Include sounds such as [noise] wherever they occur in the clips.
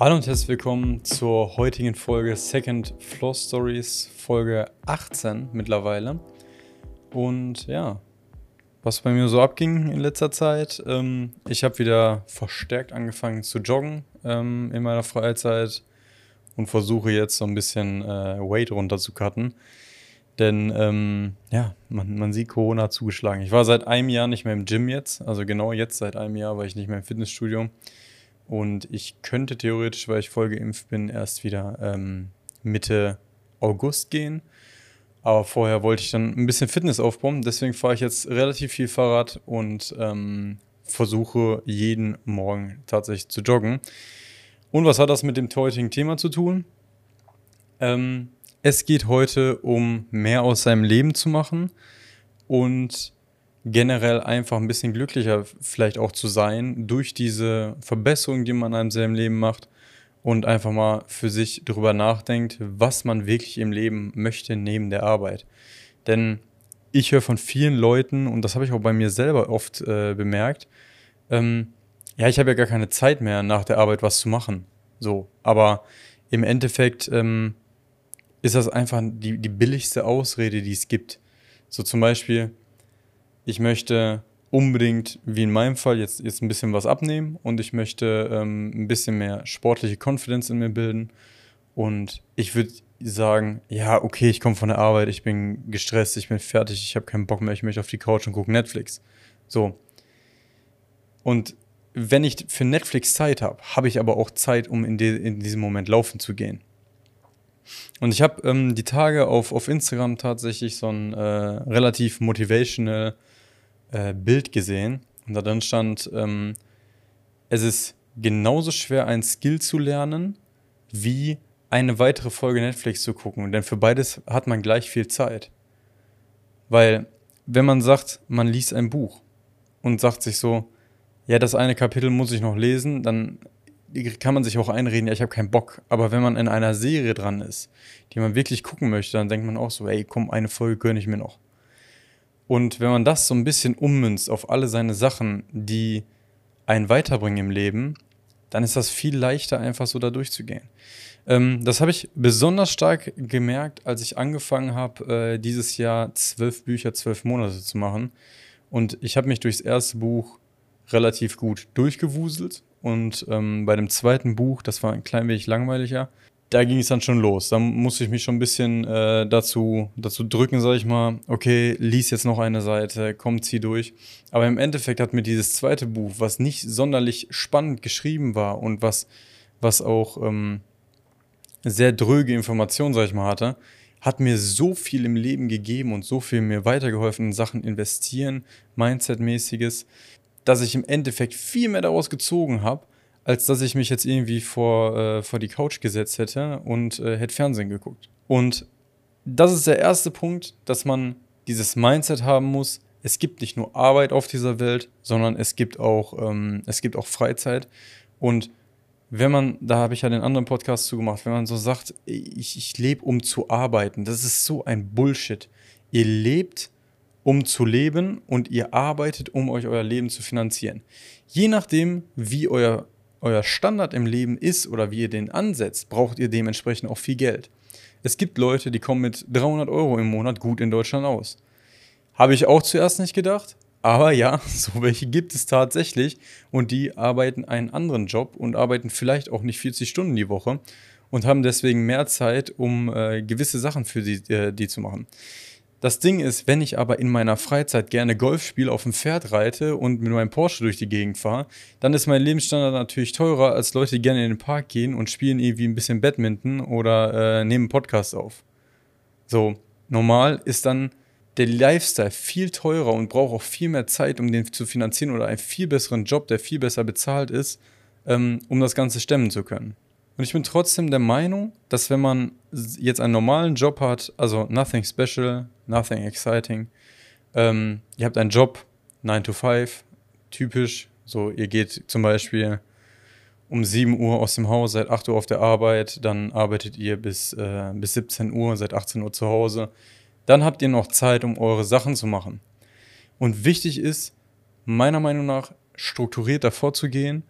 Hallo und herzlich willkommen zur heutigen Folge Second Floor Stories, Folge 18 mittlerweile. Und ja, was bei mir so abging in letzter Zeit, ähm, ich habe wieder verstärkt angefangen zu joggen ähm, in meiner Freizeit und versuche jetzt so ein bisschen äh, Weight runter zu cutten. Denn ähm, ja, man, man sieht Corona zugeschlagen. Ich war seit einem Jahr nicht mehr im Gym jetzt, also genau jetzt seit einem Jahr war ich nicht mehr im Fitnessstudio. Und ich könnte theoretisch, weil ich voll geimpft bin, erst wieder ähm, Mitte August gehen. Aber vorher wollte ich dann ein bisschen Fitness aufbauen. Deswegen fahre ich jetzt relativ viel Fahrrad und ähm, versuche jeden Morgen tatsächlich zu joggen. Und was hat das mit dem heutigen Thema zu tun? Ähm, es geht heute um mehr aus seinem Leben zu machen und generell einfach ein bisschen glücklicher vielleicht auch zu sein durch diese Verbesserung, die man in seinem Leben macht und einfach mal für sich darüber nachdenkt, was man wirklich im Leben möchte neben der Arbeit. Denn ich höre von vielen Leuten, und das habe ich auch bei mir selber oft äh, bemerkt, ähm, ja, ich habe ja gar keine Zeit mehr nach der Arbeit was zu machen. So, aber im Endeffekt ähm, ist das einfach die, die billigste Ausrede, die es gibt. So zum Beispiel, ich möchte unbedingt, wie in meinem Fall, jetzt, jetzt ein bisschen was abnehmen und ich möchte ähm, ein bisschen mehr sportliche Confidence in mir bilden. Und ich würde sagen, ja, okay, ich komme von der Arbeit, ich bin gestresst, ich bin fertig, ich habe keinen Bock mehr, ich möchte auf die Couch und gucke Netflix. So. Und wenn ich für Netflix Zeit habe, habe ich aber auch Zeit, um in, in diesem Moment laufen zu gehen. Und ich habe ähm, die Tage auf, auf Instagram tatsächlich so ein äh, relativ motivational äh, Bild gesehen und da drin stand, ähm, es ist genauso schwer, ein Skill zu lernen, wie eine weitere Folge Netflix zu gucken. Denn für beides hat man gleich viel Zeit. Weil, wenn man sagt, man liest ein Buch und sagt sich so, ja, das eine Kapitel muss ich noch lesen, dann kann man sich auch einreden, ja, ich habe keinen Bock. Aber wenn man in einer Serie dran ist, die man wirklich gucken möchte, dann denkt man auch so, ey, komm, eine Folge gönne ich mir noch. Und wenn man das so ein bisschen ummünzt auf alle seine Sachen, die einen weiterbringen im Leben, dann ist das viel leichter, einfach so da durchzugehen. Ähm, das habe ich besonders stark gemerkt, als ich angefangen habe, äh, dieses Jahr zwölf Bücher, zwölf Monate zu machen. Und ich habe mich durchs erste Buch relativ gut durchgewuselt. Und ähm, bei dem zweiten Buch, das war ein klein wenig langweiliger, da ging es dann schon los. Da musste ich mich schon ein bisschen äh, dazu, dazu drücken, sag ich mal, okay, lies jetzt noch eine Seite, komm, zieh durch. Aber im Endeffekt hat mir dieses zweite Buch, was nicht sonderlich spannend geschrieben war und was, was auch ähm, sehr dröge Informationen, sag ich mal, hatte, hat mir so viel im Leben gegeben und so viel mir weitergeholfen in Sachen investieren, Mindset-mäßiges, dass ich im Endeffekt viel mehr daraus gezogen habe, als dass ich mich jetzt irgendwie vor, äh, vor die Couch gesetzt hätte und äh, hätte Fernsehen geguckt. Und das ist der erste Punkt, dass man dieses Mindset haben muss. Es gibt nicht nur Arbeit auf dieser Welt, sondern es gibt auch, ähm, es gibt auch Freizeit. Und wenn man, da habe ich ja den anderen Podcast zugemacht, wenn man so sagt, ich, ich lebe, um zu arbeiten, das ist so ein Bullshit. Ihr lebt, um zu leben und ihr arbeitet, um euch euer Leben zu finanzieren. Je nachdem, wie euer euer Standard im Leben ist oder wie ihr den ansetzt, braucht ihr dementsprechend auch viel Geld. Es gibt Leute, die kommen mit 300 Euro im Monat gut in Deutschland aus. Habe ich auch zuerst nicht gedacht, aber ja, [laughs] so welche gibt es tatsächlich und die arbeiten einen anderen Job und arbeiten vielleicht auch nicht 40 Stunden die Woche und haben deswegen mehr Zeit, um äh, gewisse Sachen für die, äh, die zu machen. Das Ding ist, wenn ich aber in meiner Freizeit gerne Golf spiele, auf dem Pferd reite und mit meinem Porsche durch die Gegend fahre, dann ist mein Lebensstandard natürlich teurer als Leute, die gerne in den Park gehen und spielen irgendwie ein bisschen Badminton oder äh, nehmen Podcast auf. So, normal ist dann der Lifestyle viel teurer und braucht auch viel mehr Zeit, um den zu finanzieren oder einen viel besseren Job, der viel besser bezahlt ist, ähm, um das Ganze stemmen zu können. Und ich bin trotzdem der Meinung, dass wenn man jetzt einen normalen Job hat, also nothing special, nothing exciting, ähm, ihr habt einen Job, 9 to 5, typisch, so ihr geht zum Beispiel um 7 Uhr aus dem Haus, seit 8 Uhr auf der Arbeit, dann arbeitet ihr bis, äh, bis 17 Uhr, seit 18 Uhr zu Hause. Dann habt ihr noch Zeit, um eure Sachen zu machen. Und wichtig ist, meiner Meinung nach, strukturierter vorzugehen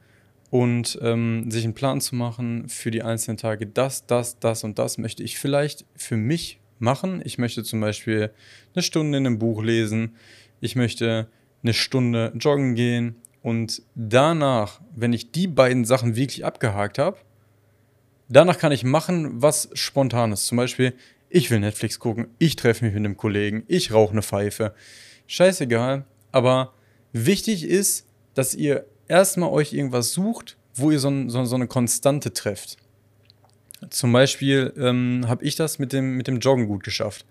und ähm, sich einen Plan zu machen für die einzelnen Tage. Das, das, das und das möchte ich vielleicht für mich machen. Ich möchte zum Beispiel eine Stunde in einem Buch lesen. Ich möchte eine Stunde joggen gehen. Und danach, wenn ich die beiden Sachen wirklich abgehakt habe, danach kann ich machen, was spontan ist. Zum Beispiel, ich will Netflix gucken, ich treffe mich mit einem Kollegen, ich rauche eine Pfeife. Scheißegal. Aber wichtig ist, dass ihr erstmal euch irgendwas sucht, wo ihr so, so, so eine Konstante trefft. Zum Beispiel ähm, habe ich das mit dem, mit dem Joggen gut geschafft.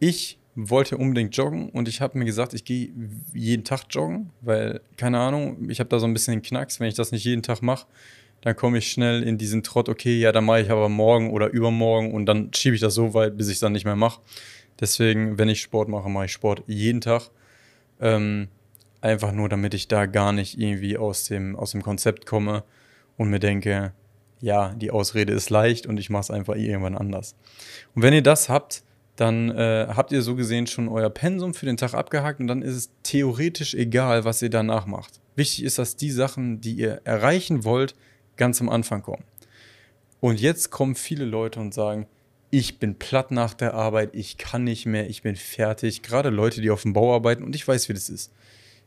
Ich wollte unbedingt joggen und ich habe mir gesagt, ich gehe jeden Tag joggen, weil, keine Ahnung, ich habe da so ein bisschen den Knacks, wenn ich das nicht jeden Tag mache, dann komme ich schnell in diesen Trott, okay, ja, dann mache ich aber morgen oder übermorgen und dann schiebe ich das so weit, bis ich es dann nicht mehr mache. Deswegen, wenn ich Sport mache, mache ich Sport jeden Tag. Ähm, einfach nur, damit ich da gar nicht irgendwie aus dem, aus dem Konzept komme und mir denke, ja, die Ausrede ist leicht und ich mache es einfach irgendwann anders. Und wenn ihr das habt, dann äh, habt ihr so gesehen schon euer Pensum für den Tag abgehakt und dann ist es theoretisch egal, was ihr danach macht. Wichtig ist, dass die Sachen, die ihr erreichen wollt, ganz am Anfang kommen. Und jetzt kommen viele Leute und sagen, ich bin platt nach der Arbeit, ich kann nicht mehr, ich bin fertig. Gerade Leute, die auf dem Bau arbeiten und ich weiß, wie das ist.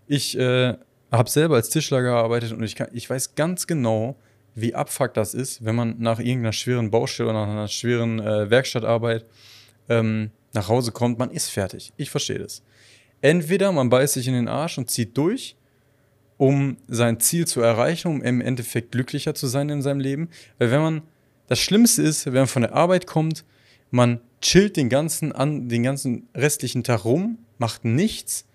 Ich äh, habe selber als Tischler gearbeitet und ich, kann, ich weiß ganz genau, wie abfuck das ist, wenn man nach irgendeiner schweren Baustelle oder nach einer schweren äh, Werkstattarbeit ähm, nach Hause kommt, man ist fertig. Ich verstehe das. Entweder man beißt sich in den Arsch und zieht durch, um sein Ziel zu erreichen, um im Endeffekt glücklicher zu sein in seinem Leben. Weil wenn man, das Schlimmste ist, wenn man von der Arbeit kommt, man chillt den ganzen, an, den ganzen restlichen Tag rum, macht nichts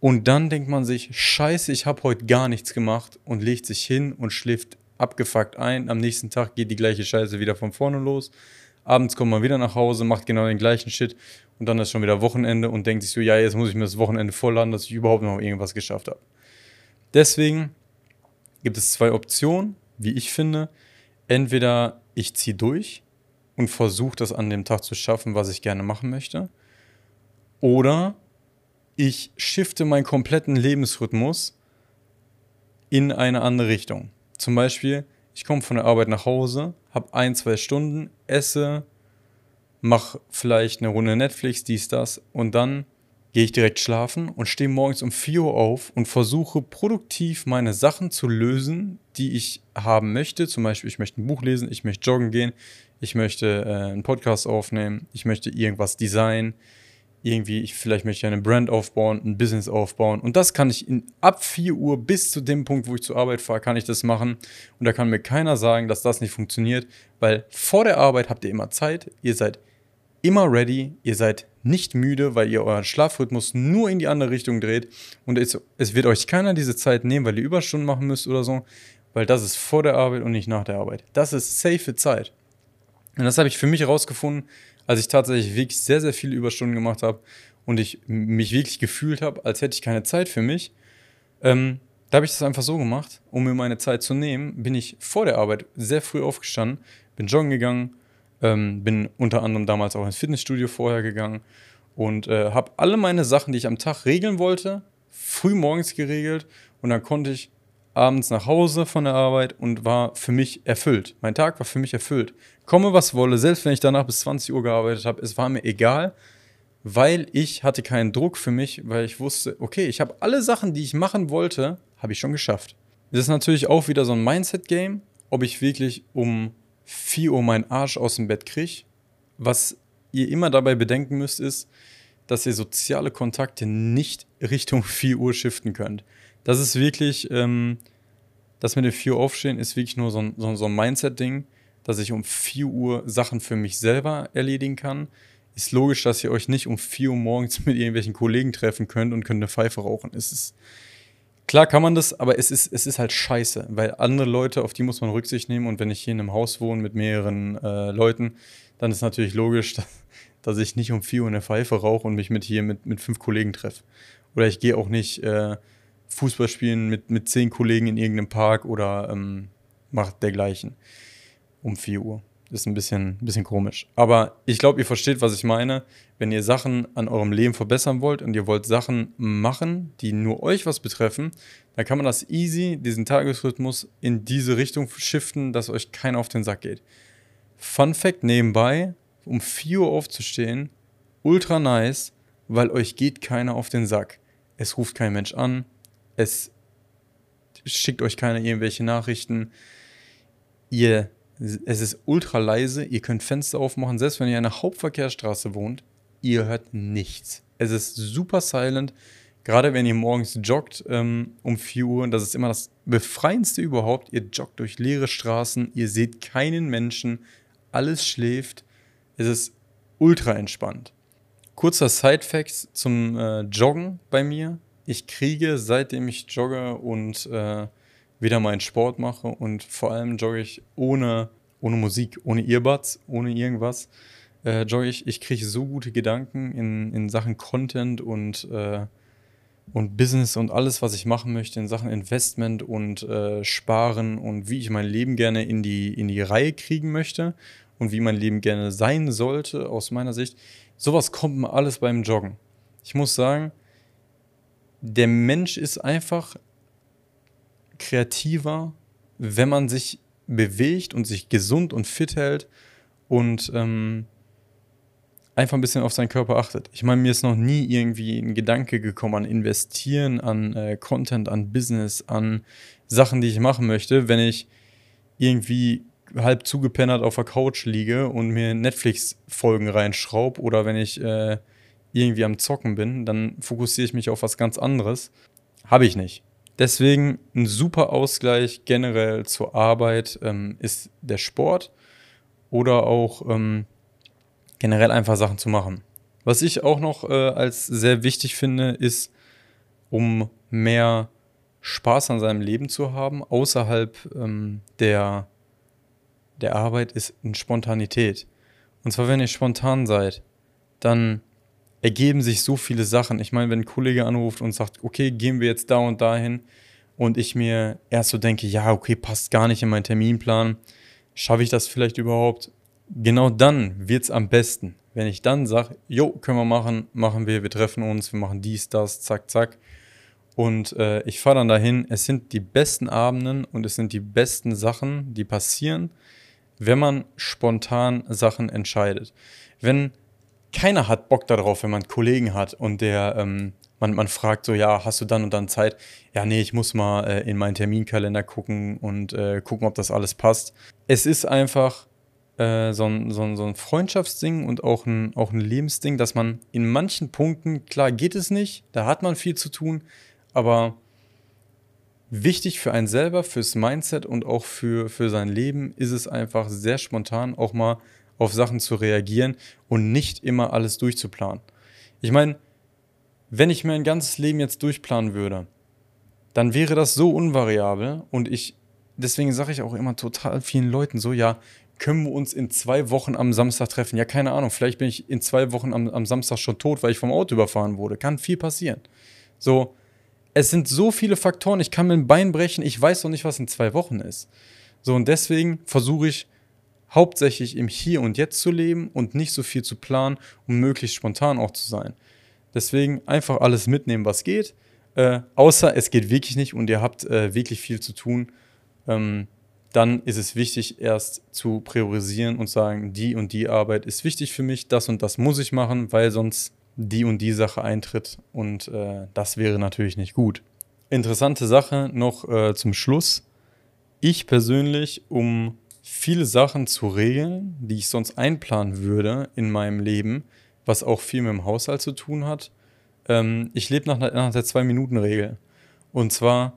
und dann denkt man sich, scheiße, ich habe heute gar nichts gemacht und legt sich hin und schläft abgefuckt ein. Am nächsten Tag geht die gleiche Scheiße wieder von vorne los. Abends kommt man wieder nach Hause, macht genau den gleichen Shit und dann ist schon wieder Wochenende und denkt sich so, ja, jetzt muss ich mir das Wochenende vollladen, dass ich überhaupt noch irgendwas geschafft habe. Deswegen gibt es zwei Optionen, wie ich finde. Entweder ich ziehe durch und versuche das an dem Tag zu schaffen, was ich gerne machen möchte. Oder ich shifte meinen kompletten Lebensrhythmus in eine andere Richtung. Zum Beispiel, ich komme von der Arbeit nach Hause, habe ein, zwei Stunden, esse, mache vielleicht eine Runde Netflix, dies, das und dann gehe ich direkt schlafen und stehe morgens um 4 Uhr auf und versuche produktiv meine Sachen zu lösen, die ich haben möchte. Zum Beispiel, ich möchte ein Buch lesen, ich möchte joggen gehen, ich möchte äh, einen Podcast aufnehmen, ich möchte irgendwas designen, irgendwie, ich, vielleicht möchte ich eine Brand aufbauen, ein Business aufbauen. Und das kann ich in, ab 4 Uhr bis zu dem Punkt, wo ich zur Arbeit fahre, kann ich das machen. Und da kann mir keiner sagen, dass das nicht funktioniert, weil vor der Arbeit habt ihr immer Zeit, ihr seid immer ready, ihr seid nicht müde, weil ihr euren Schlafrhythmus nur in die andere Richtung dreht. Und es, es wird euch keiner diese Zeit nehmen, weil ihr Überstunden machen müsst oder so, weil das ist vor der Arbeit und nicht nach der Arbeit. Das ist safe Zeit. Und das habe ich für mich herausgefunden, als ich tatsächlich wirklich sehr, sehr viele Überstunden gemacht habe und ich mich wirklich gefühlt habe, als hätte ich keine Zeit für mich. Ähm, da habe ich das einfach so gemacht, um mir meine Zeit zu nehmen, bin ich vor der Arbeit sehr früh aufgestanden, bin joggen gegangen, ähm, bin unter anderem damals auch ins Fitnessstudio vorher gegangen und äh, habe alle meine Sachen, die ich am Tag regeln wollte, früh morgens geregelt und dann konnte ich abends nach Hause von der Arbeit und war für mich erfüllt. Mein Tag war für mich erfüllt. Komme, was wolle, selbst wenn ich danach bis 20 Uhr gearbeitet habe, es war mir egal, weil ich hatte keinen Druck für mich, weil ich wusste, okay, ich habe alle Sachen, die ich machen wollte, habe ich schon geschafft. Das ist natürlich auch wieder so ein Mindset-Game, ob ich wirklich um 4 Uhr meinen Arsch aus dem Bett kriege. Was ihr immer dabei bedenken müsst, ist, dass ihr soziale Kontakte nicht Richtung 4 Uhr shiften könnt. Das ist wirklich, ähm, das mit dem 4 Uhr aufstehen ist wirklich nur so ein, so, so ein Mindset-Ding, dass ich um 4 Uhr Sachen für mich selber erledigen kann. Ist logisch, dass ihr euch nicht um 4 Uhr morgens [laughs] mit irgendwelchen Kollegen treffen könnt und könnt eine Pfeife rauchen. Es ist, klar kann man das, aber es ist, es ist halt scheiße, weil andere Leute, auf die muss man Rücksicht nehmen und wenn ich hier in einem Haus wohne mit mehreren äh, Leuten, dann ist natürlich logisch, dass, [laughs] dass ich nicht um 4 Uhr eine Pfeife rauche und mich mit hier mit, mit fünf Kollegen treffe. Oder ich gehe auch nicht äh, Fußball spielen mit, mit zehn Kollegen in irgendeinem Park oder ähm, macht dergleichen um 4 Uhr. Ist ein bisschen, bisschen komisch. Aber ich glaube, ihr versteht, was ich meine. Wenn ihr Sachen an eurem Leben verbessern wollt und ihr wollt Sachen machen, die nur euch was betreffen, dann kann man das easy, diesen Tagesrhythmus in diese Richtung shiften, dass euch keiner auf den Sack geht. Fun Fact nebenbei, um 4 Uhr aufzustehen, ultra nice, weil euch geht keiner auf den Sack. Es ruft kein Mensch an, es schickt euch keiner irgendwelche Nachrichten. Ihr es ist ultra leise, ihr könnt Fenster aufmachen, selbst wenn ihr an einer Hauptverkehrsstraße wohnt, ihr hört nichts. Es ist super silent, gerade wenn ihr morgens joggt ähm, um 4 Uhr, das ist immer das Befreiendste überhaupt. Ihr joggt durch leere Straßen, ihr seht keinen Menschen, alles schläft. Es ist ultra entspannt. Kurzer Side-Fact zum äh, Joggen bei mir. Ich kriege, seitdem ich jogge und äh, wieder meinen Sport mache und vor allem jogge ich ohne, ohne Musik, ohne Earbuds, ohne irgendwas. Äh, jogge ich, ich kriege so gute Gedanken in, in Sachen Content und, äh, und Business und alles, was ich machen möchte, in Sachen Investment und äh, Sparen und wie ich mein Leben gerne in die, in die Reihe kriegen möchte und wie mein Leben gerne sein sollte, aus meiner Sicht. Sowas kommt mir alles beim Joggen. Ich muss sagen, der Mensch ist einfach kreativer, wenn man sich bewegt und sich gesund und fit hält und ähm, einfach ein bisschen auf seinen Körper achtet. Ich meine, mir ist noch nie irgendwie ein Gedanke gekommen an Investieren, an äh, Content, an Business, an Sachen, die ich machen möchte, wenn ich irgendwie halb zugepennert auf der Couch liege und mir Netflix-Folgen reinschraube oder wenn ich äh, irgendwie am Zocken bin, dann fokussiere ich mich auf was ganz anderes. Habe ich nicht. Deswegen ein super Ausgleich generell zur Arbeit ähm, ist der Sport oder auch ähm, generell einfach Sachen zu machen. Was ich auch noch äh, als sehr wichtig finde, ist, um mehr Spaß an seinem Leben zu haben, außerhalb ähm, der, der Arbeit, ist eine Spontanität. Und zwar, wenn ihr spontan seid, dann ergeben sich so viele Sachen. Ich meine, wenn ein Kollege anruft und sagt, okay, gehen wir jetzt da und dahin und ich mir erst so denke, ja, okay, passt gar nicht in meinen Terminplan, schaffe ich das vielleicht überhaupt? Genau dann wird es am besten. Wenn ich dann sage, jo, können wir machen, machen wir, wir treffen uns, wir machen dies, das, zack, zack. Und äh, ich fahre dann dahin. Es sind die besten Abenden und es sind die besten Sachen, die passieren, wenn man spontan Sachen entscheidet. Wenn keiner hat Bock darauf, wenn man Kollegen hat und der, ähm, man, man fragt so, ja, hast du dann und dann Zeit? Ja, nee, ich muss mal äh, in meinen Terminkalender gucken und äh, gucken, ob das alles passt. Es ist einfach äh, so, ein, so, ein, so ein Freundschaftsding und auch ein, auch ein Lebensding, dass man in manchen Punkten, klar geht es nicht, da hat man viel zu tun, aber wichtig für einen selber, fürs Mindset und auch für, für sein Leben ist es einfach sehr spontan auch mal auf Sachen zu reagieren und nicht immer alles durchzuplanen. Ich meine, wenn ich mein ganzes Leben jetzt durchplanen würde, dann wäre das so unvariabel und ich, deswegen sage ich auch immer total vielen Leuten so, ja, können wir uns in zwei Wochen am Samstag treffen? Ja, keine Ahnung, vielleicht bin ich in zwei Wochen am, am Samstag schon tot, weil ich vom Auto überfahren wurde. Kann viel passieren. So, es sind so viele Faktoren, ich kann mir ein Bein brechen, ich weiß noch nicht, was in zwei Wochen ist. So, und deswegen versuche ich hauptsächlich im Hier und Jetzt zu leben und nicht so viel zu planen, um möglichst spontan auch zu sein. Deswegen einfach alles mitnehmen, was geht. Äh, außer es geht wirklich nicht und ihr habt äh, wirklich viel zu tun. Ähm, dann ist es wichtig, erst zu priorisieren und sagen, die und die Arbeit ist wichtig für mich, das und das muss ich machen, weil sonst die und die Sache eintritt und äh, das wäre natürlich nicht gut. Interessante Sache noch äh, zum Schluss. Ich persönlich, um viele Sachen zu regeln, die ich sonst einplanen würde in meinem Leben, was auch viel mit dem Haushalt zu tun hat. Ähm, ich lebe nach, nach der Zwei-Minuten-Regel. Und zwar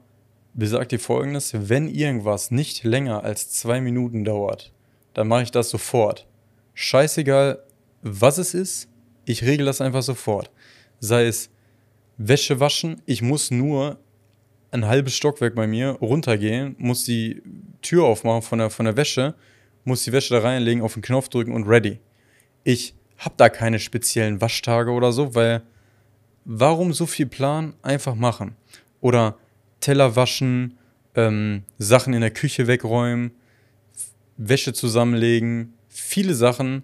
besagt ihr folgendes: Wenn irgendwas nicht länger als zwei Minuten dauert, dann mache ich das sofort. Scheißegal, was es ist, ich regel das einfach sofort. Sei es Wäsche waschen, ich muss nur ein halbes Stockwerk bei mir runtergehen, muss die Tür aufmachen von der, von der Wäsche, muss die Wäsche da reinlegen, auf den Knopf drücken und ready. Ich habe da keine speziellen Waschtage oder so, weil warum so viel Plan? Einfach machen. Oder Teller waschen, ähm, Sachen in der Küche wegräumen, Wäsche zusammenlegen, viele Sachen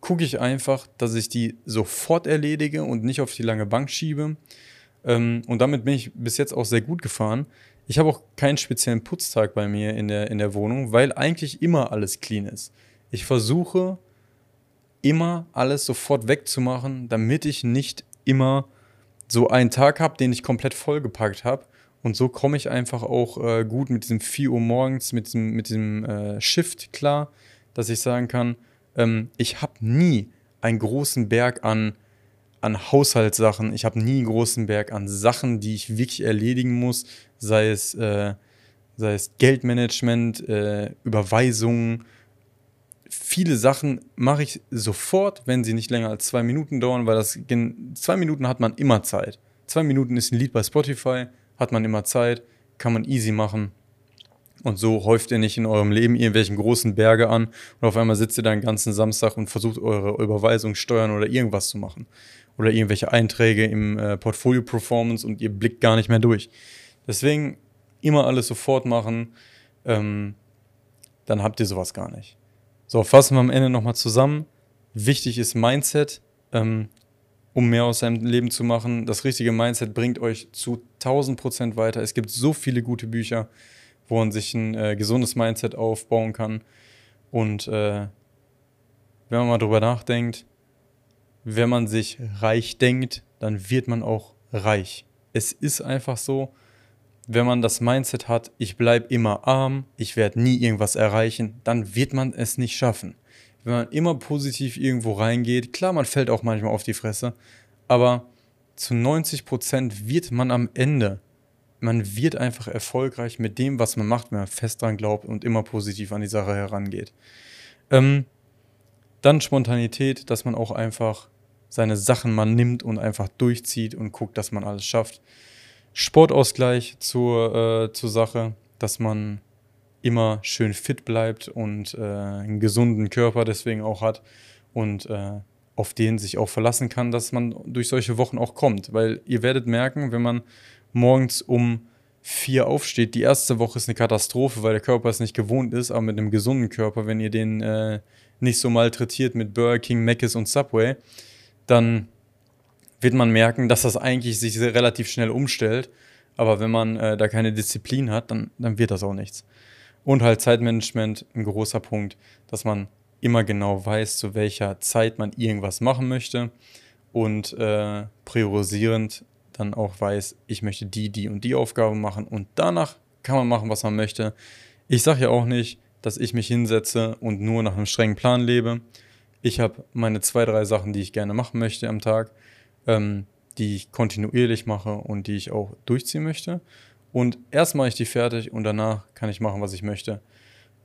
gucke ich einfach, dass ich die sofort erledige und nicht auf die lange Bank schiebe. Ähm, und damit bin ich bis jetzt auch sehr gut gefahren. Ich habe auch keinen speziellen Putztag bei mir in der, in der Wohnung, weil eigentlich immer alles clean ist. Ich versuche immer alles sofort wegzumachen, damit ich nicht immer so einen Tag habe, den ich komplett vollgepackt habe. Und so komme ich einfach auch äh, gut mit diesem 4 Uhr morgens, mit diesem, mit diesem äh, Shift klar, dass ich sagen kann, ähm, ich habe nie einen großen Berg an, an Haushaltssachen, ich habe nie einen großen Berg an Sachen, die ich wirklich erledigen muss, sei es, äh, sei es Geldmanagement, äh, Überweisungen, viele Sachen mache ich sofort, wenn sie nicht länger als zwei Minuten dauern, weil das zwei Minuten hat man immer Zeit. Zwei Minuten ist ein Lied bei Spotify, hat man immer Zeit, kann man easy machen. Und so häuft ihr nicht in eurem Leben irgendwelchen großen Berge an und auf einmal sitzt ihr da den ganzen Samstag und versucht eure Überweisung, Steuern oder irgendwas zu machen. Oder irgendwelche Einträge im äh, Portfolio Performance und ihr blickt gar nicht mehr durch. Deswegen immer alles sofort machen, ähm, dann habt ihr sowas gar nicht. So, fassen wir am Ende nochmal zusammen. Wichtig ist Mindset, ähm, um mehr aus seinem Leben zu machen. Das richtige Mindset bringt euch zu 1000 Prozent weiter. Es gibt so viele gute Bücher, wo man sich ein äh, gesundes Mindset aufbauen kann. Und äh, wenn man mal drüber nachdenkt, wenn man sich reich denkt, dann wird man auch reich. Es ist einfach so, wenn man das Mindset hat, ich bleibe immer arm, ich werde nie irgendwas erreichen, dann wird man es nicht schaffen. Wenn man immer positiv irgendwo reingeht, klar, man fällt auch manchmal auf die Fresse, aber zu 90 Prozent wird man am Ende, man wird einfach erfolgreich mit dem, was man macht, wenn man fest dran glaubt und immer positiv an die Sache herangeht. Ähm, dann Spontanität, dass man auch einfach seine Sachen mal nimmt und einfach durchzieht und guckt, dass man alles schafft. Sportausgleich zur, äh, zur Sache, dass man immer schön fit bleibt und äh, einen gesunden Körper deswegen auch hat und äh, auf den sich auch verlassen kann, dass man durch solche Wochen auch kommt. Weil ihr werdet merken, wenn man morgens um vier aufsteht, die erste Woche ist eine Katastrophe, weil der Körper es nicht gewohnt ist, aber mit einem gesunden Körper, wenn ihr den äh, nicht so malträtiert mit Burger King, Mc's und Subway, dann wird man merken, dass das eigentlich sich relativ schnell umstellt. Aber wenn man äh, da keine Disziplin hat, dann, dann wird das auch nichts. Und halt Zeitmanagement, ein großer Punkt, dass man immer genau weiß, zu welcher Zeit man irgendwas machen möchte und äh, priorisierend dann auch weiß, ich möchte die, die und die Aufgabe machen und danach kann man machen, was man möchte. Ich sage ja auch nicht, dass ich mich hinsetze und nur nach einem strengen Plan lebe. Ich habe meine zwei, drei Sachen, die ich gerne machen möchte am Tag ähm, die ich kontinuierlich mache und die ich auch durchziehen möchte. Und erst mache ich die fertig und danach kann ich machen, was ich möchte.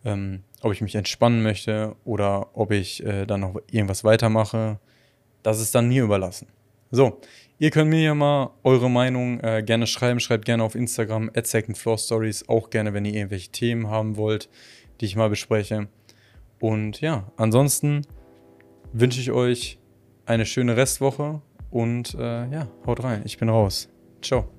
Ähm, ob ich mich entspannen möchte oder ob ich äh, dann noch irgendwas weitermache, das ist dann mir überlassen. So, ihr könnt mir ja mal eure Meinung äh, gerne schreiben. Schreibt gerne auf Instagram at Second Floor Stories. Auch gerne, wenn ihr irgendwelche Themen haben wollt, die ich mal bespreche. Und ja, ansonsten wünsche ich euch eine schöne Restwoche und äh, ja, haut rein. Ich bin raus. Ciao.